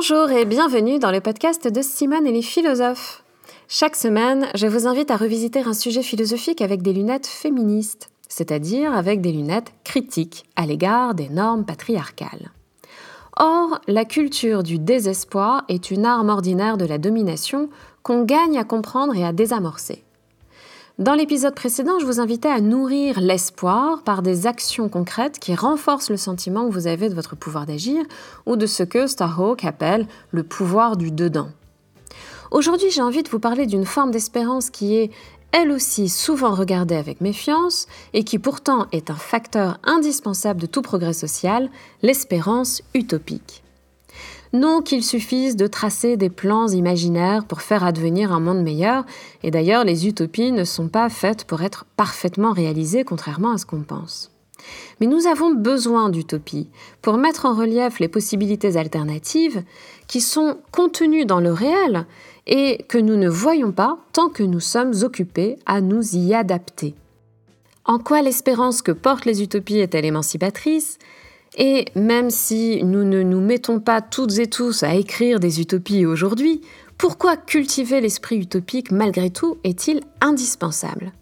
Bonjour et bienvenue dans le podcast de Simone et les philosophes. Chaque semaine, je vous invite à revisiter un sujet philosophique avec des lunettes féministes, c'est-à-dire avec des lunettes critiques à l'égard des normes patriarcales. Or, la culture du désespoir est une arme ordinaire de la domination qu'on gagne à comprendre et à désamorcer. Dans l'épisode précédent, je vous invitais à nourrir l'espoir par des actions concrètes qui renforcent le sentiment que vous avez de votre pouvoir d'agir ou de ce que Starhawk appelle le pouvoir du dedans. Aujourd'hui, j'ai envie de vous parler d'une forme d'espérance qui est elle aussi souvent regardée avec méfiance et qui pourtant est un facteur indispensable de tout progrès social, l'espérance utopique. Non qu'il suffise de tracer des plans imaginaires pour faire advenir un monde meilleur, et d'ailleurs les utopies ne sont pas faites pour être parfaitement réalisées contrairement à ce qu'on pense. Mais nous avons besoin d'utopies pour mettre en relief les possibilités alternatives qui sont contenues dans le réel et que nous ne voyons pas tant que nous sommes occupés à nous y adapter. En quoi l'espérance que portent les utopies est-elle émancipatrice? Et même si nous ne nous mettons pas toutes et tous à écrire des utopies aujourd'hui, pourquoi cultiver l'esprit utopique malgré tout est-il indispensable?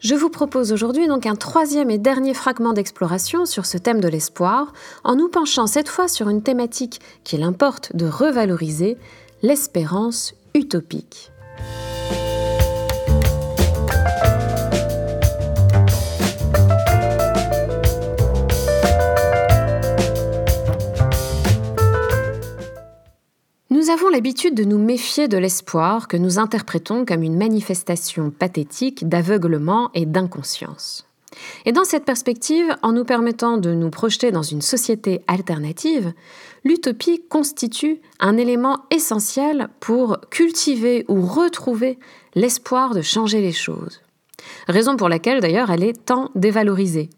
Je vous propose aujourd'hui donc un troisième et dernier fragment d'exploration sur ce thème de l'espoir, en nous penchant cette fois sur une thématique qu'il importe de revaloriser, l'espérance utopique. Avons l'habitude de nous méfier de l'espoir que nous interprétons comme une manifestation pathétique d'aveuglement et d'inconscience. Et dans cette perspective, en nous permettant de nous projeter dans une société alternative, l'utopie constitue un élément essentiel pour cultiver ou retrouver l'espoir de changer les choses. Raison pour laquelle d'ailleurs elle est tant dévalorisée.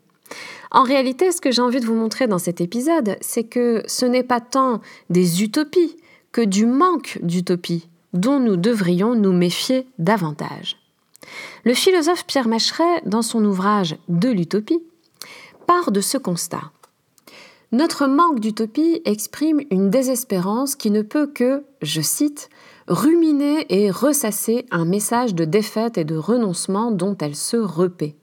En réalité, ce que j'ai envie de vous montrer dans cet épisode, c'est que ce n'est pas tant des utopies du manque d'utopie dont nous devrions nous méfier davantage. Le philosophe Pierre Macheret, dans son ouvrage De l'utopie, part de ce constat. Notre manque d'utopie exprime une désespérance qui ne peut que, je cite, ruminer et ressasser un message de défaite et de renoncement dont elle se repaît.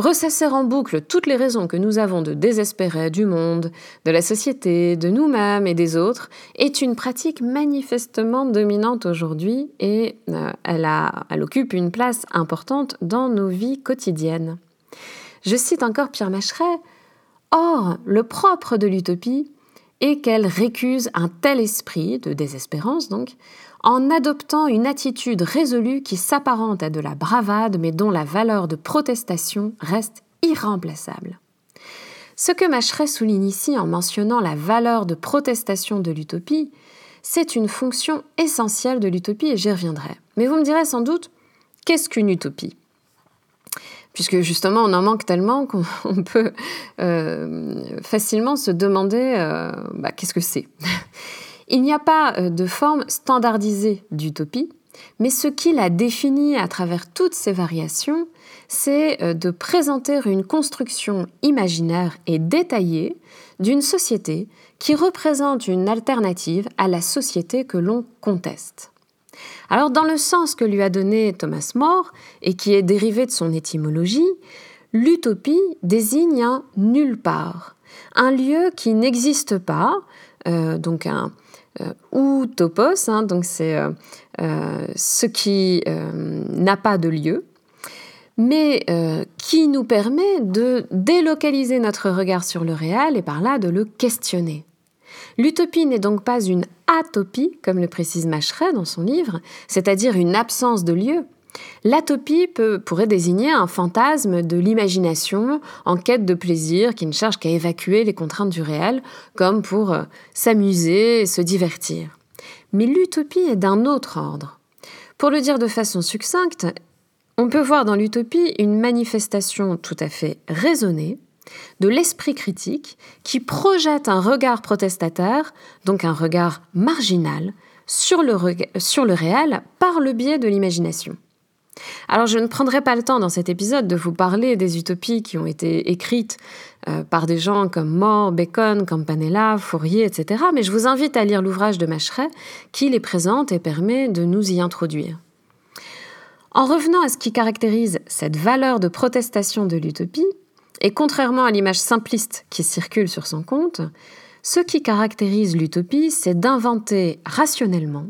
Ressasser en boucle toutes les raisons que nous avons de désespérer du monde, de la société, de nous-mêmes et des autres est une pratique manifestement dominante aujourd'hui et euh, elle, elle occupe une place importante dans nos vies quotidiennes. Je cite encore Pierre Macheret Or, le propre de l'utopie est qu'elle récuse un tel esprit de désespérance donc en adoptant une attitude résolue qui s'apparente à de la bravade mais dont la valeur de protestation reste irremplaçable. Ce que Macheret souligne ici en mentionnant la valeur de protestation de l'utopie, c'est une fonction essentielle de l'utopie et j'y reviendrai. Mais vous me direz sans doute, qu'est-ce qu'une utopie? Puisque justement on en manque tellement qu'on peut euh, facilement se demander euh, bah, qu'est-ce que c'est? Il n'y a pas euh, de forme standardisée d'utopie, mais ce qui la définit à travers toutes ces variations, c'est euh, de présenter une construction imaginaire et détaillée d'une société qui représente une alternative à la société que l'on conteste. Alors dans le sens que lui a donné Thomas More et qui est dérivé de son étymologie, l'utopie désigne un nulle part, un lieu qui n'existe pas, euh, donc un, ou topos, hein, donc c'est euh, euh, ce qui n'a pas de lieu, mais qui nous permet de délocaliser notre regard sur le réel et par là de le questionner. L'utopie n'est donc pas une atopie, comme le précise Macheret dans son livre, c'est-à-dire une absence de lieu, L'atopie pourrait désigner un fantasme de l'imagination en quête de plaisir qui ne cherche qu'à évacuer les contraintes du réel, comme pour euh, s'amuser et se divertir. Mais l'utopie est d'un autre ordre. Pour le dire de façon succincte, on peut voir dans l'utopie une manifestation tout à fait raisonnée de l'esprit critique qui projette un regard protestataire, donc un regard marginal, sur le réel par le biais de l'imagination. Alors je ne prendrai pas le temps dans cet épisode de vous parler des utopies qui ont été écrites euh, par des gens comme More, Bacon, Campanella, Fourier, etc. Mais je vous invite à lire l'ouvrage de Macheret qui les présente et permet de nous y introduire. En revenant à ce qui caractérise cette valeur de protestation de l'utopie, et contrairement à l'image simpliste qui circule sur son compte, ce qui caractérise l'utopie, c'est d'inventer rationnellement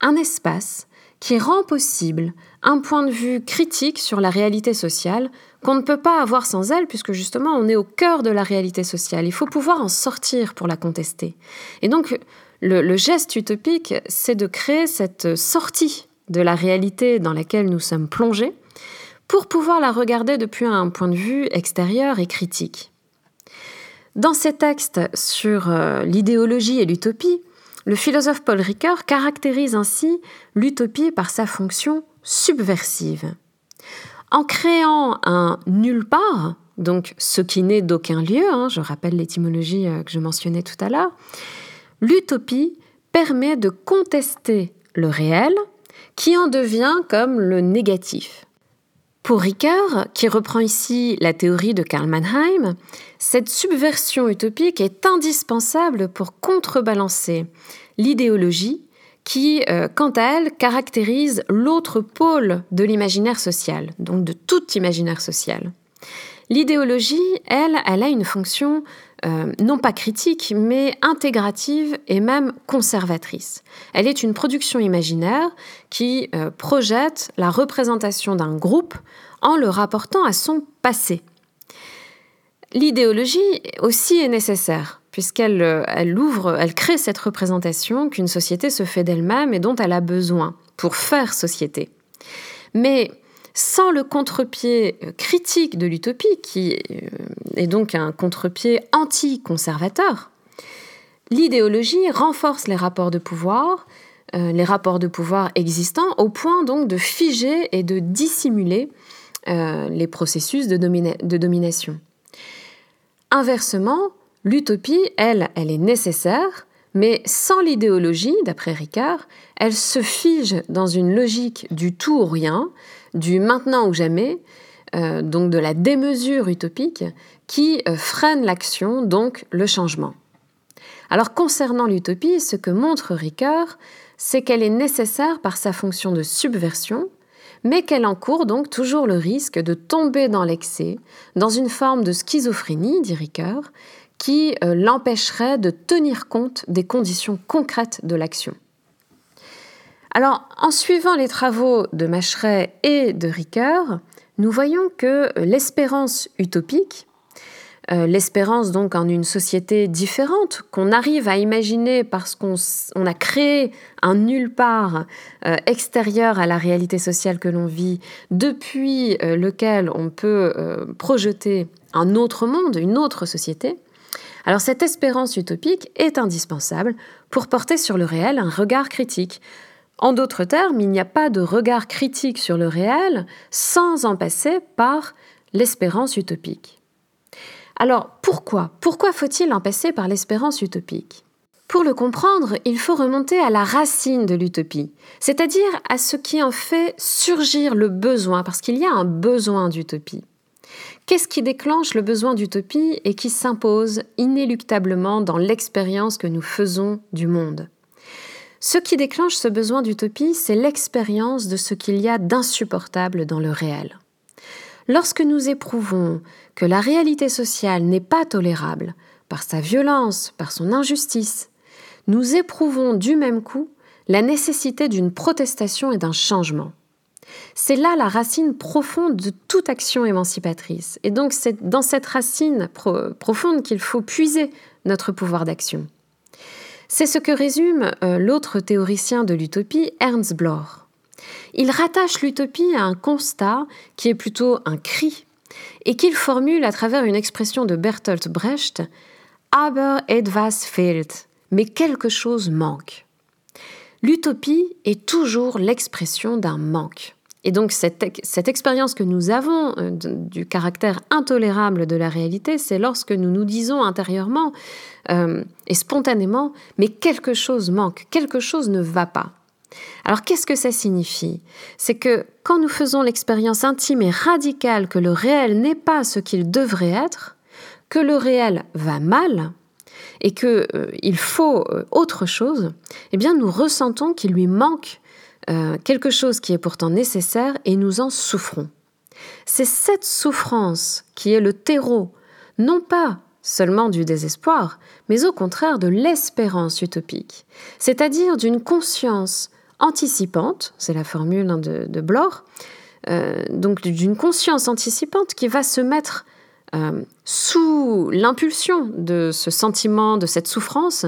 un espace qui rend possible un point de vue critique sur la réalité sociale qu'on ne peut pas avoir sans elle, puisque justement on est au cœur de la réalité sociale. Il faut pouvoir en sortir pour la contester. Et donc le, geste utopique, c'est de créer cette sortie de la réalité dans laquelle nous sommes plongés pour pouvoir la regarder depuis un point de vue extérieur et critique. Dans ses textes sur euh, l'idéologie et l'utopie, le philosophe Paul Ricoeur caractérise ainsi l'utopie par sa fonction subversive. En créant un nulle part, donc ce qui n'est d'aucun lieu, hein, je rappelle l'étymologie euh, que je mentionnais tout à l'heure, l'utopie permet de contester le réel qui en devient comme le négatif. Pour Ricoeur, qui reprend ici la théorie de Karl Mannheim, cette subversion utopique est indispensable pour contrebalancer l'idéologie qui, euh, quant à elle, caractérise l'autre pôle de l'imaginaire social, donc de tout imaginaire social. L'idéologie, elle, elle a une fonction euh, non pas critique, mais intégrative et même conservatrice. Elle est une production imaginaire qui euh, projette la représentation d'un groupe en le rapportant à son passé. L'idéologie aussi est nécessaire, puisqu'elle euh, elle ouvre, elle crée cette représentation qu'une société se fait d'elle-même et dont elle a besoin pour faire société. Mais sans le contre-pied euh, critique de l'utopie, qui euh, est donc un contre-pied anti-conservateur, l'idéologie renforce les rapports de pouvoir, les rapports de pouvoir existants, au point donc de figer et de dissimuler les processus de domination. Inversement, l'utopie, elle, elle est nécessaire, mais sans l'idéologie, d'après Ricard, elle se fige dans une logique du tout ou rien, du maintenant ou jamais, euh, donc de la démesure utopique, qui euh, freine l'action, donc le changement. Alors concernant l'utopie, ce que montre Ricard, c'est qu'elle est nécessaire par sa fonction de subversion, mais qu'elle encourt donc toujours le risque de tomber dans l'excès, dans une forme de schizophrénie, dit Ricard, qui euh, l'empêcherait de tenir compte des conditions concrètes de l'action. Alors, en suivant les travaux de Macheret et de Ricoeur, nous voyons que l'espérance utopique, euh, l'espérance donc en une société différente qu'on arrive à imaginer parce qu'on a créé un nulle part euh, extérieur à la réalité sociale que l'on vit, depuis euh, lequel on peut projeter un autre monde, une autre société. Alors cette espérance utopique est indispensable pour porter sur le réel un regard critique, en d'autres termes, il n'y a pas de regard critique sur le réel sans en passer par l'espérance utopique. Alors pourquoi? Pourquoi faut-il en passer par l'espérance utopique? Pour le comprendre, il faut remonter à la racine de l'utopie, c'est-à-dire à ce qui en fait surgir le besoin, parce qu'il y a un besoin d'utopie. Qu'est-ce qui déclenche le besoin d'utopie et qui s'impose inéluctablement dans l'expérience que nous faisons du monde? Ce qui déclenche ce besoin d'utopie, c'est l'expérience de ce qu'il y a d'insupportable dans le réel. Lorsque nous éprouvons que la réalité sociale n'est pas tolérable par sa violence, par son injustice, nous éprouvons du même coup la nécessité d'une protestation et d'un changement. C'est là la racine profonde de toute action émancipatrice. Et donc c'est dans cette racine profonde qu'il faut puiser notre pouvoir d'action. C'est ce que résume euh, l'autre théoricien de l'utopie, Ernst Bloch. Il rattache l'utopie à un constat qui est plutôt un cri et qu'il formule à travers une expression de Bertolt Brecht Aber etwas fehlt, mais quelque chose manque. L'utopie est toujours l'expression d'un manque. Et donc cette, expérience que nous avons euh, du caractère intolérable de la réalité, c'est lorsque nous nous disons intérieurement euh, et spontanément, mais quelque chose manque, quelque chose ne va pas. Alors qu'est-ce que ça signifie? C'est que quand nous faisons l'expérience intime et radicale que le réel n'est pas ce qu'il devrait être, que le réel va mal et qu'il euh, faut euh, autre chose, eh bien nous ressentons qu'il lui manque euh, quelque chose qui est pourtant nécessaire et nous en souffrons. C'est cette souffrance qui est le terreau, non pas seulement du désespoir, mais au contraire de l'espérance utopique, c'est-à-dire d'une conscience anticipante, c'est la formule hein, de, de Blore, euh, donc d'une conscience anticipante qui va se mettre euh, sous l'impulsion de ce sentiment, de cette souffrance,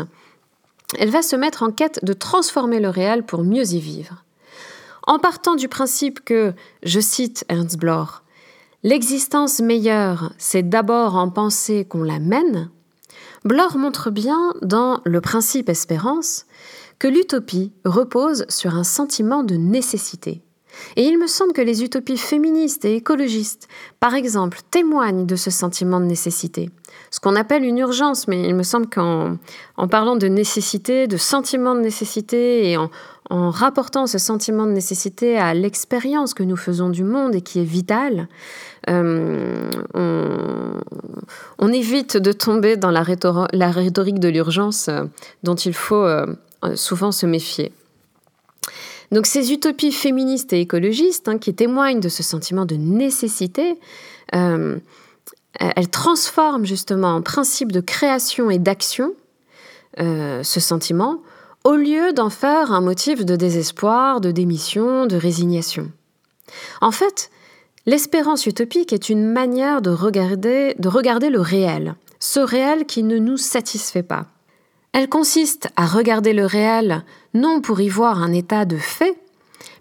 elle va se mettre en quête de transformer le réel pour mieux y vivre. En partant du principe que, je cite Ernst Bloch, l'existence meilleure, c'est d'abord en penser qu'on la mène, Bloch montre bien dans Le principe espérance que l'utopie repose sur un sentiment de nécessité. Et il me semble que les utopies féministes et écologistes, par exemple, témoignent de ce sentiment de nécessité. Ce qu'on appelle une urgence, mais il me semble qu'en en parlant de nécessité, de sentiment de nécessité, et en, rapportant ce sentiment de nécessité à l'expérience que nous faisons du monde et qui est vitale, euh, on, évite de tomber dans la, rhétorique de l'urgence euh, dont il faut euh, souvent se méfier. Donc ces utopies féministes et écologistes hein, qui témoignent de ce sentiment de nécessité, euh, elles transforment justement en principe de création et d'action euh, ce sentiment au lieu d'en faire un motif de désespoir, de démission, de résignation. En fait, l'espérance utopique est une manière de regarder, de regarder le réel, ce réel qui ne nous satisfait pas. Elle consiste à regarder le réel non pour y voir un état de fait,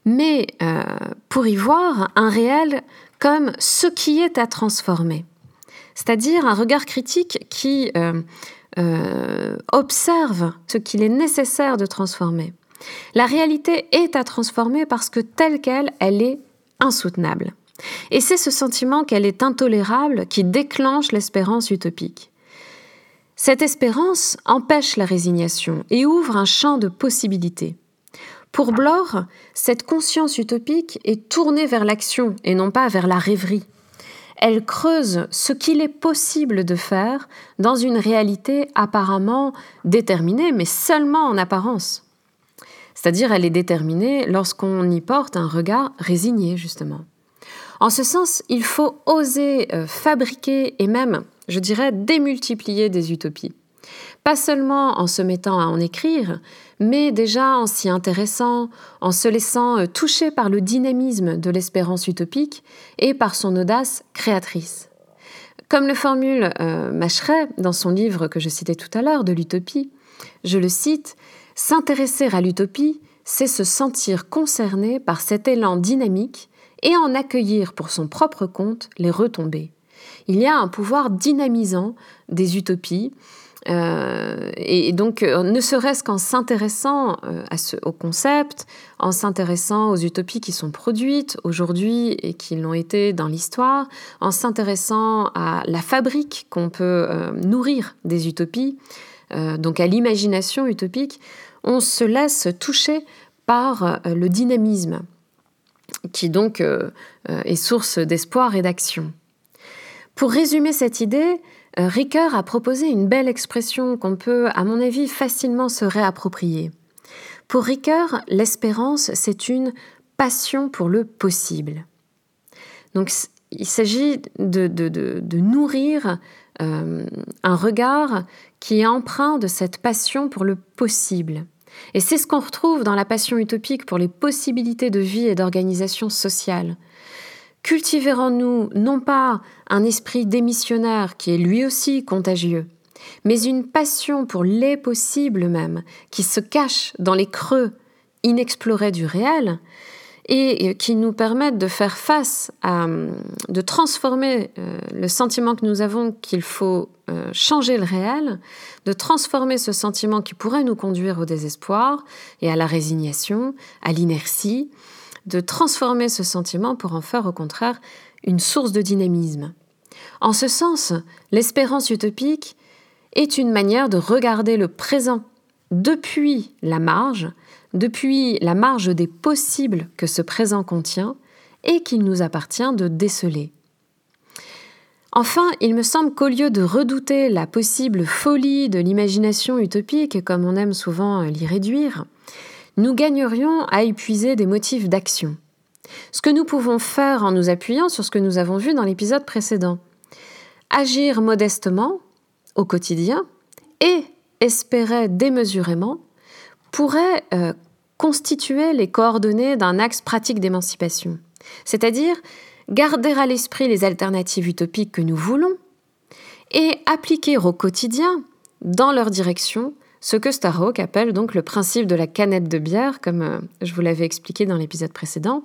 mais euh, pour y voir un réel comme ce qui est à transformer. C'est-à-dire un regard critique qui euh, euh, observe ce qu'il est nécessaire de transformer. La réalité est à transformer parce que telle qu'elle, elle est insoutenable. Et c'est ce sentiment qu'elle est intolérable qui déclenche l'espérance utopique. Cette espérance empêche la résignation et ouvre un champ de possibilités. Pour Blore, cette conscience utopique est tournée vers l'action et non pas vers la rêverie. Elle creuse ce qu'il est possible de faire dans une réalité apparemment déterminée, mais seulement en apparence. C'est-à-dire elle est déterminée lorsqu'on y porte un regard résigné, justement. En ce sens, il faut oser euh, fabriquer et même, je dirais, démultiplier des utopies. Pas seulement en se mettant à en écrire, mais déjà en s'y intéressant, en se laissant euh, toucher par le dynamisme de l'espérance utopique et par son audace créatrice. Comme le formule euh, Macheret dans son livre que je citais tout à l'heure de l'utopie, je le cite, S'intéresser à l'utopie, c'est se sentir concerné par cet élan dynamique et en accueillir pour son propre compte les retombées. Il y a un pouvoir dynamisant des utopies, euh, et, donc, euh, ne serait-ce qu'en s'intéressant euh, au concept, en s'intéressant aux utopies qui sont produites aujourd'hui et qui l'ont été dans l'histoire, en s'intéressant à la fabrique qu'on peut nourrir des utopies, donc à l'imagination utopique, on se laisse toucher par le dynamisme qui donc est source d'espoir et d'action. Pour résumer cette idée, euh, Ricoeur a proposé une belle expression qu'on peut, à mon avis, facilement se réapproprier. Pour Ricoeur, l'espérance, c'est une passion pour le possible. Donc, il s'agit de, nourrir un regard qui est empreint de cette passion pour le possible. Et c'est ce qu'on retrouve dans la passion utopique pour les possibilités de vie et d'organisation sociale. Cultiver en nous non pas un esprit démissionnaire qui est lui aussi contagieux, mais une passion pour les possibles même, qui se cache dans les creux inexplorés du réel, et qui nous permettent de faire face à, de transformer euh, le sentiment que nous avons qu'il faut euh, changer le réel, de transformer ce sentiment qui pourrait nous conduire au désespoir et à la résignation, à l'inertie, de transformer ce sentiment pour en faire au contraire une source de dynamisme. En ce sens, l'espérance utopique est une manière de regarder le présent depuis la marge, depuis la marge des possibles que ce présent contient et qu'il nous appartient de déceler. Enfin, il me semble qu'au lieu de redouter la possible folie de l'imagination utopique, comme on aime souvent l'y réduire, nous gagnerions à épuiser des motifs d'action. Ce que nous pouvons faire en nous appuyant sur ce que nous avons vu dans l'épisode précédent. Agir modestement, au quotidien, et espérer démesurément, pourrait euh, constituer les coordonnées d'un axe pratique d'émancipation. C'est-à-dire garder à l'esprit les alternatives utopiques que nous voulons et appliquer au quotidien, dans leur direction, ce que Starhawk appelle donc le principe de la canette de bière, comme euh, je vous l'avais expliqué dans l'épisode précédent.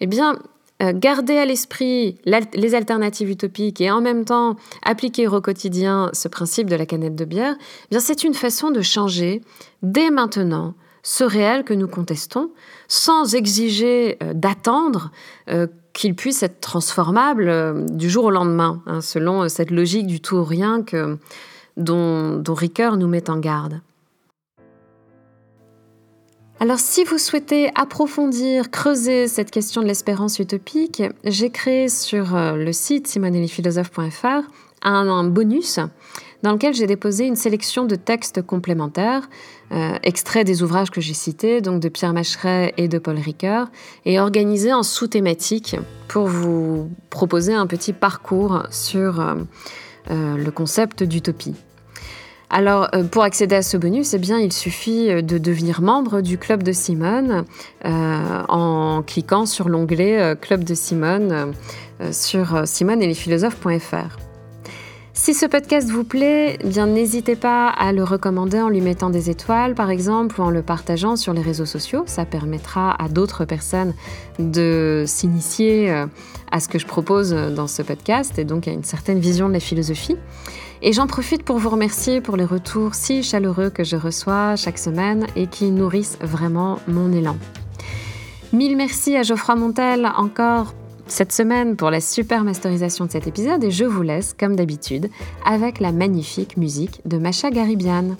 Eh bien, euh, garder à l'esprit les alternatives utopiques et en même temps appliquer au quotidien ce principe de la canette de bière, eh bien c'est une façon de changer dès maintenant ce réel que nous contestons, sans exiger euh, d'attendre qu'il puisse être transformable du jour au lendemain, hein, selon cette logique du tout ou rien que, dont, dont Ricoeur nous met en garde. Alors si vous souhaitez approfondir, creuser cette question de l'espérance utopique, j'ai créé sur euh, le site simonelliphilosophe.fr un, bonus dans lequel j'ai déposé une sélection de textes complémentaires, euh, extraits des ouvrages que j'ai cités, donc de Pierre Macheret et de Paul Ricoeur, et organisés en sous-thématiques pour vous proposer un petit parcours sur euh, le concept d'utopie. Alors, pour accéder à ce bonus, eh bien, il suffit de devenir membre du Club de Simone en cliquant sur l'onglet Club de Simone sur simoneetlesphilosophes.fr. Si ce podcast vous plaît, bien n'hésitez pas à le recommander en lui mettant des étoiles par exemple ou en le partageant sur les réseaux sociaux. Ça permettra à d'autres personnes de s'initier euh, à ce que je propose dans ce podcast et donc à une certaine vision de la philosophie. Et j'en profite pour vous remercier pour les retours si chaleureux que je reçois chaque semaine et qui nourrissent vraiment mon élan. Mille merci à Geoffroy Montel encore cette semaine pour la super masterisation de cet épisode et je vous laisse, comme d'habitude, avec la magnifique musique de Macha Garibian.